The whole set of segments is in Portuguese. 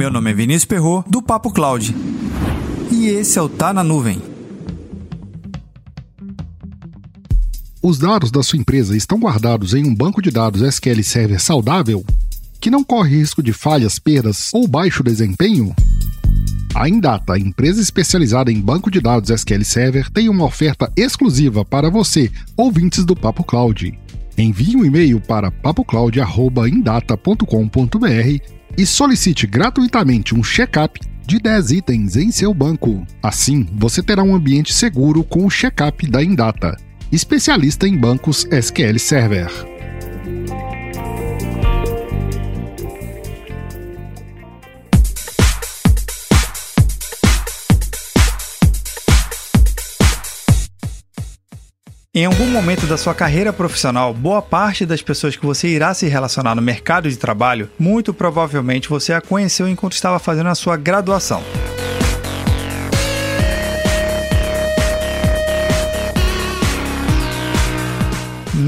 Meu nome é Vinícius Perro do Papo Cloud. E esse é o Tá na Nuvem. Os dados da sua empresa estão guardados em um banco de dados SQL Server saudável, que não corre risco de falhas, perdas ou baixo desempenho? A Indata, empresa especializada em banco de dados SQL Server, tem uma oferta exclusiva para você, ouvintes do Papo Cloud. Envie um e-mail para papocloud.indata.com.br e solicite gratuitamente um check-up de 10 itens em seu banco. Assim, você terá um ambiente seguro com o check-up da Indata, especialista em bancos SQL Server. Em algum momento da sua carreira profissional, boa parte das pessoas que você irá se relacionar no mercado de trabalho, muito provavelmente você a conheceu enquanto estava fazendo a sua graduação.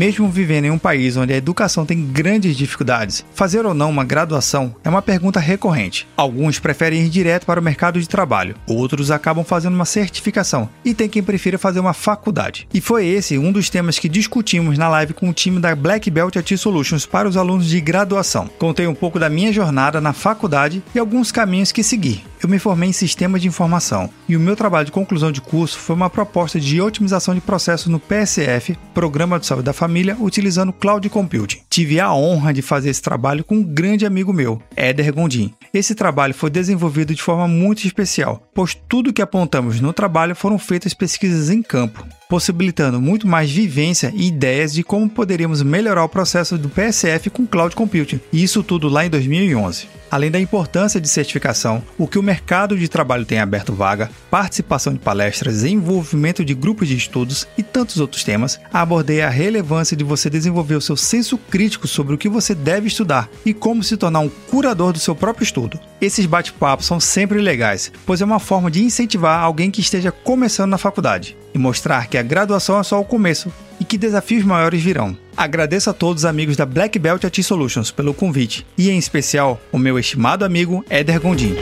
Mesmo vivendo em um país onde a educação tem grandes dificuldades, fazer ou não uma graduação é uma pergunta recorrente. Alguns preferem ir direto para o mercado de trabalho, outros acabam fazendo uma certificação e tem quem prefira fazer uma faculdade. E foi esse um dos temas que discutimos na live com o time da Black Belt IT Solutions para os alunos de graduação. Contei um pouco da minha jornada na faculdade e alguns caminhos que segui. Eu me formei em Sistemas de Informação e o meu trabalho de conclusão de curso foi uma proposta de otimização de processos no PSF, Programa de Saúde da Família, utilizando Cloud Computing. Tive a honra de fazer esse trabalho com um grande amigo meu, Éder Gondim. Esse trabalho foi desenvolvido de forma muito especial, pois tudo que apontamos no trabalho foram feitas pesquisas em campo, possibilitando muito mais vivência e ideias de como poderíamos melhorar o processo do PSF com Cloud Computing, e isso tudo lá em 2011. Além da importância de certificação, o que o mercado de trabalho tem aberto vaga, participação de palestras, envolvimento de grupos de estudos e tantos outros temas, abordei a relevância de você desenvolver o seu senso crítico sobre o que você deve estudar e como se tornar um curador do seu próprio estudo. Esses bate-papos são sempre legais, pois é uma forma de incentivar alguém que esteja começando na faculdade e mostrar que a graduação é só o começo e que desafios maiores virão. Agradeço a todos os amigos da Black Belt IT Solutions pelo convite e, em especial, o meu estimado amigo Éder Gondim.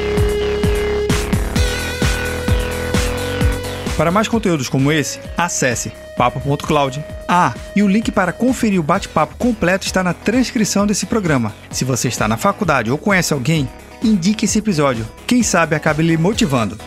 Para mais conteúdos como esse, acesse papo.cloud. Ah, e o link para conferir o bate-papo completo está na transcrição desse programa. Se você está na faculdade ou conhece alguém, indique esse episódio. Quem sabe acabe lhe motivando.